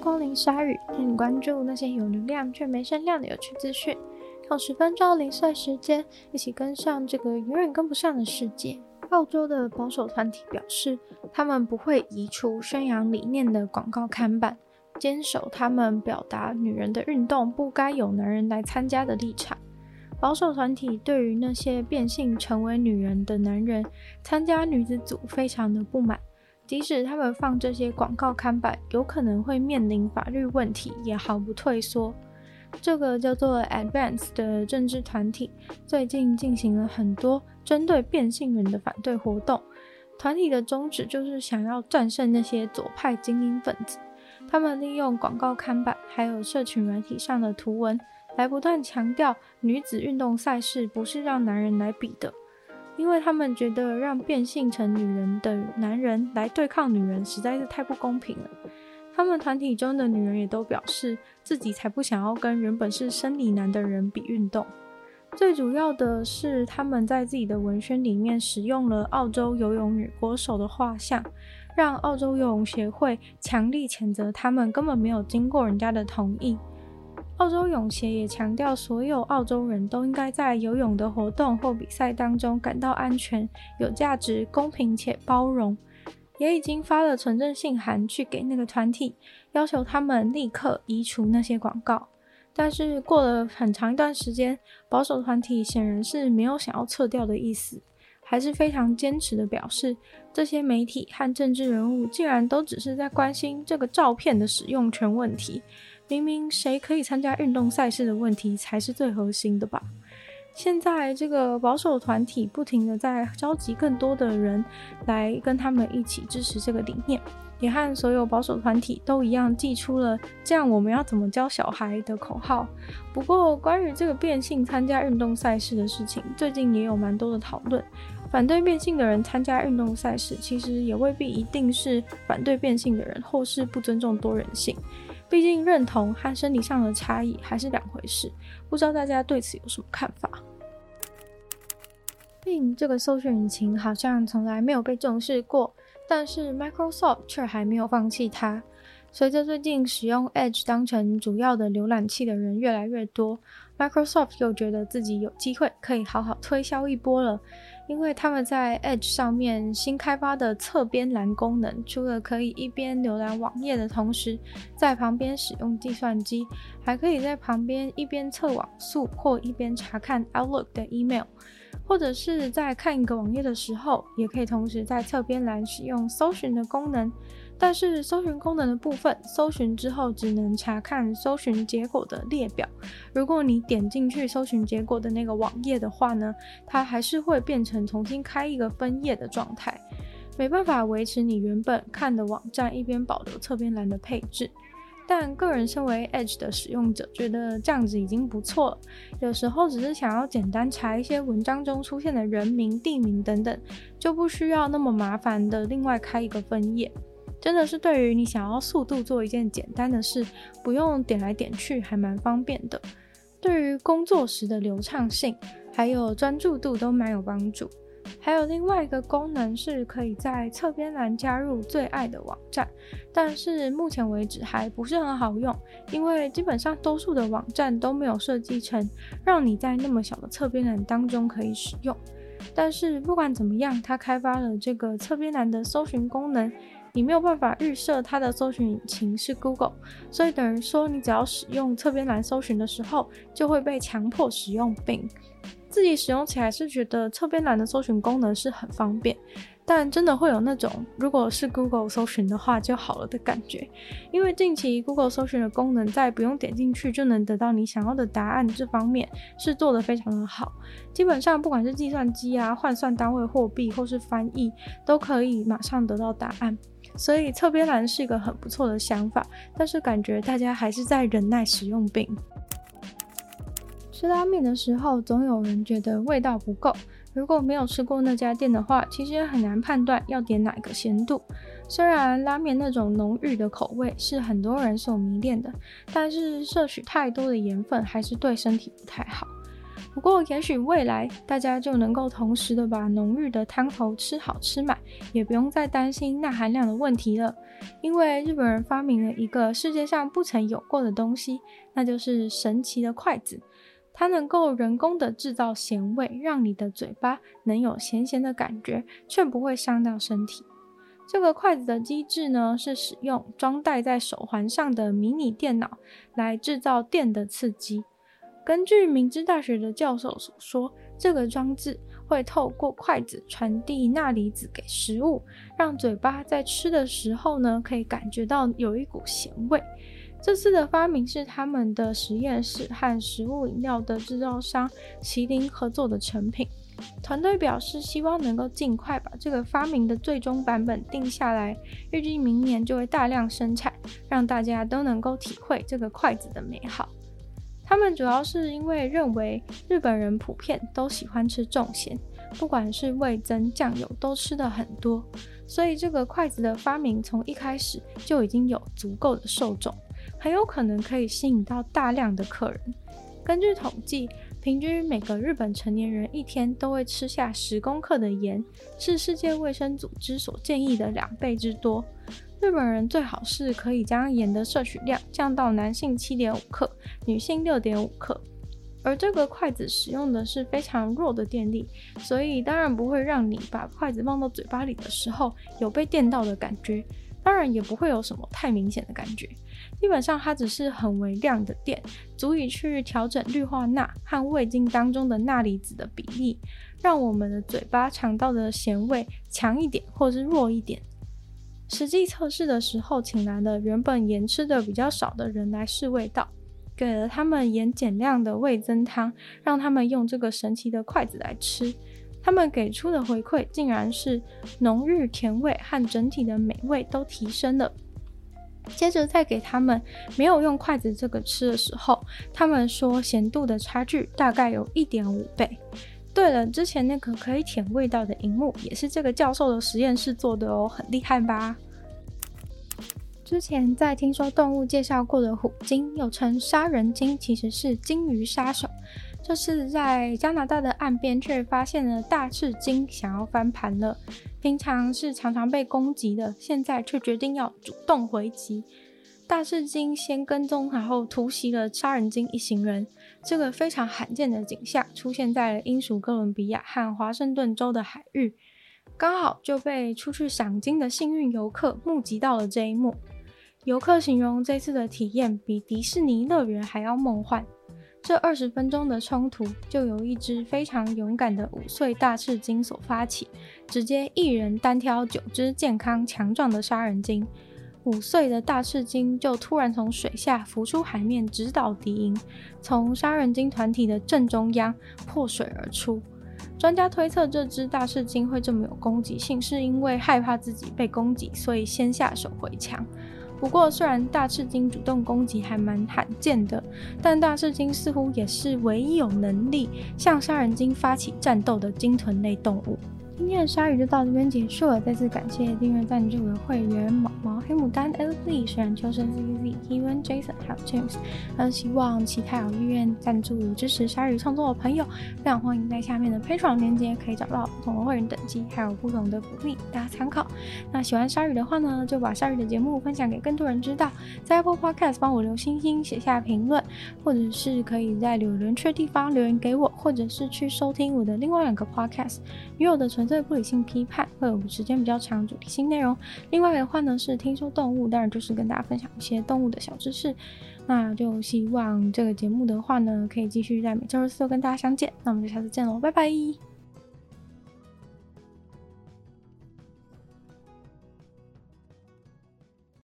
光临鲨鱼，带你关注那些有流量却没声量的有趣资讯。用十分钟零碎时间，一起跟上这个永远跟不上的世界。澳洲的保守团体表示，他们不会移除宣扬理念的广告看板，坚守他们表达女人的运动不该有男人来参加的立场。保守团体对于那些变性成为女人的男人参加女子组非常的不满。即使他们放这些广告看板，有可能会面临法律问题，也毫不退缩。这个叫做 Advance 的政治团体最近进行了很多针对变性人的反对活动。团体的宗旨就是想要战胜那些左派精英分子。他们利用广告看板还有社群软体上的图文，来不断强调女子运动赛事不是让男人来比的。因为他们觉得让变性成女人的男人来对抗女人实在是太不公平了。他们团体中的女人也都表示自己才不想要跟原本是生理男的人比运动。最主要的是，他们在自己的文宣里面使用了澳洲游泳女国手的画像，让澳洲游泳协会强力谴责他们根本没有经过人家的同意。澳洲泳协也强调，所有澳洲人都应该在游泳的活动或比赛当中感到安全、有价值、公平且包容。也已经发了存证信函去给那个团体，要求他们立刻移除那些广告。但是过了很长一段时间，保守团体显然是没有想要撤掉的意思，还是非常坚持的表示，这些媒体和政治人物竟然都只是在关心这个照片的使用权问题。明明谁可以参加运动赛事的问题才是最核心的吧？现在这个保守团体不停地在召集更多的人来跟他们一起支持这个理念，也和所有保守团体都一样，寄出了“这样我们要怎么教小孩”的口号。不过，关于这个变性参加运动赛事的事情，最近也有蛮多的讨论。反对变性的人参加运动赛事，其实也未必一定是反对变性的人，或是不尊重多人性。毕竟认同和生理上的差异还是两回事，不知道大家对此有什么看法？Bing 这个搜寻引擎好像从来没有被重视过，但是 Microsoft 却还没有放弃它。随着最近使用 Edge 当成主要的浏览器的人越来越多，Microsoft 又觉得自己有机会可以好好推销一波了。因为他们在 Edge 上面新开发的侧边栏功能，除了可以一边浏览网页的同时，在旁边使用计算机，还可以在旁边一边测网速或一边查看 Outlook 的 email，或者是在看一个网页的时候，也可以同时在侧边栏使用搜寻的功能。但是搜寻功能的部分，搜寻之后只能查看搜寻结果的列表。如果你点进去搜寻结果的那个网页的话呢，它还是会变成重新开一个分页的状态，没办法维持你原本看的网站一边保留侧边栏的配置。但个人身为 Edge 的使用者，觉得这样子已经不错了。有时候只是想要简单查一些文章中出现的人名、地名等等，就不需要那么麻烦的另外开一个分页。真的是对于你想要速度做一件简单的事，不用点来点去，还蛮方便的。对于工作时的流畅性，还有专注度都蛮有帮助。还有另外一个功能是可以在侧边栏加入最爱的网站，但是目前为止还不是很好用，因为基本上多数的网站都没有设计成让你在那么小的侧边栏当中可以使用。但是不管怎么样，它开发了这个侧边栏的搜寻功能。你没有办法预设它的搜寻引擎是 Google，所以等于说你只要使用侧边栏搜寻的时候，就会被强迫使用 Bing。自己使用起来是觉得侧边栏的搜寻功能是很方便，但真的会有那种如果是 Google 搜寻的话就好了的感觉。因为近期 Google 搜寻的功能在不用点进去就能得到你想要的答案这方面是做得非常的好，基本上不管是计算机啊、换算单位货币或是翻译，都可以马上得到答案。所以侧边栏是一个很不错的想法，但是感觉大家还是在忍耐使用病。吃拉面的时候，总有人觉得味道不够。如果没有吃过那家店的话，其实也很难判断要点哪个咸度。虽然拉面那种浓郁的口味是很多人所迷恋的，但是摄取太多的盐分还是对身体不太好。不过，也许未来大家就能够同时的把浓郁的汤头吃好吃满，也不用再担心钠含量的问题了。因为日本人发明了一个世界上不曾有过的东西，那就是神奇的筷子。它能够人工的制造咸味，让你的嘴巴能有咸咸的感觉，却不会伤到身体。这个筷子的机制呢，是使用装戴在手环上的迷你电脑来制造电的刺激。根据明治大学的教授所说，这个装置会透过筷子传递钠离子给食物，让嘴巴在吃的时候呢，可以感觉到有一股咸味。这次的发明是他们的实验室和食物饮料的制造商麒麟合作的成品。团队表示，希望能够尽快把这个发明的最终版本定下来，预计明年就会大量生产，让大家都能够体会这个筷子的美好。他们主要是因为认为日本人普遍都喜欢吃重咸，不管是味增、酱油都吃得很多，所以这个筷子的发明从一开始就已经有足够的受众，很有可能可以吸引到大量的客人。根据统计，平均每个日本成年人一天都会吃下十公克的盐，是世界卫生组织所建议的两倍之多。日本人最好是可以将盐的摄取量降到男性七点五克，女性六点五克。而这个筷子使用的是非常弱的电力，所以当然不会让你把筷子放到嘴巴里的时候有被电到的感觉，当然也不会有什么太明显的感觉。基本上它只是很微量的电，足以去调整氯化钠和味精当中的钠离子的比例，让我们的嘴巴尝到的咸味强一点或是弱一点。实际测试的时候，请来了原本盐吃的比较少的人来试味道，给了他们盐减量的味增汤，让他们用这个神奇的筷子来吃。他们给出的回馈竟然是浓郁甜味和整体的美味都提升了。接着再给他们没有用筷子这个吃的时候，他们说咸度的差距大概有一点五倍。对了，之前那个可以舔味道的荧幕也是这个教授的实验室做的哦，很厉害吧？之前在听说动物介绍过的虎鲸，又称杀人鲸，其实是鲸鱼杀手。这次在加拿大的岸边却发现了大翅鲸想要翻盘了，平常是常常被攻击的，现在却决定要主动回击。大翅鲸先跟踪，然后突袭了杀人鲸一行人。这个非常罕见的景象出现在了英属哥伦比亚和华盛顿州的海域，刚好就被出去赏金的幸运游客目击到了这一幕。游客形容这次的体验比迪士尼乐园还要梦幻。这二十分钟的冲突就由一只非常勇敢的五岁大赤鲸所发起，直接一人单挑九只健康强壮的杀人鲸。五岁的大赤鲸就突然从水下浮出海面，直捣敌营，从杀人鲸团体的正中央破水而出。专家推测，这只大赤鲸会这么有攻击性，是因为害怕自己被攻击，所以先下手为强。不过，虽然大赤鲸主动攻击还蛮罕见的，但大赤鲸似乎也是唯一有能力向杀人鲸发起战斗的鲸豚类动物。今天的鲨鱼就到这边结束了，再次感谢订阅赞助的会员毛毛、黑牡丹、L.Z、水染秋生、Z.Z、Kevin、Jason 还有 James。那希望其他有意愿赞助支持鲨鱼创作的朋友，非常欢迎在下面的 Patreon 链接可以找到不同的会员等级，还有不同的福利，大家参考。那喜欢鲨鱼的话呢，就把鲨鱼的节目分享给更多人知道，在 Apple Podcast 帮我留星星、写下评论，或者是可以在留言区的地方留言给我，或者是去收听我的另外两个 Podcast，女友的纯。粹不理性批判会有时间比较长，主题性内容。另外的话呢，是听说动物，当然就是跟大家分享一些动物的小知识。那就希望这个节目的话呢，可以继续在每周二四跟大家相见。那我们就下次见喽，拜拜。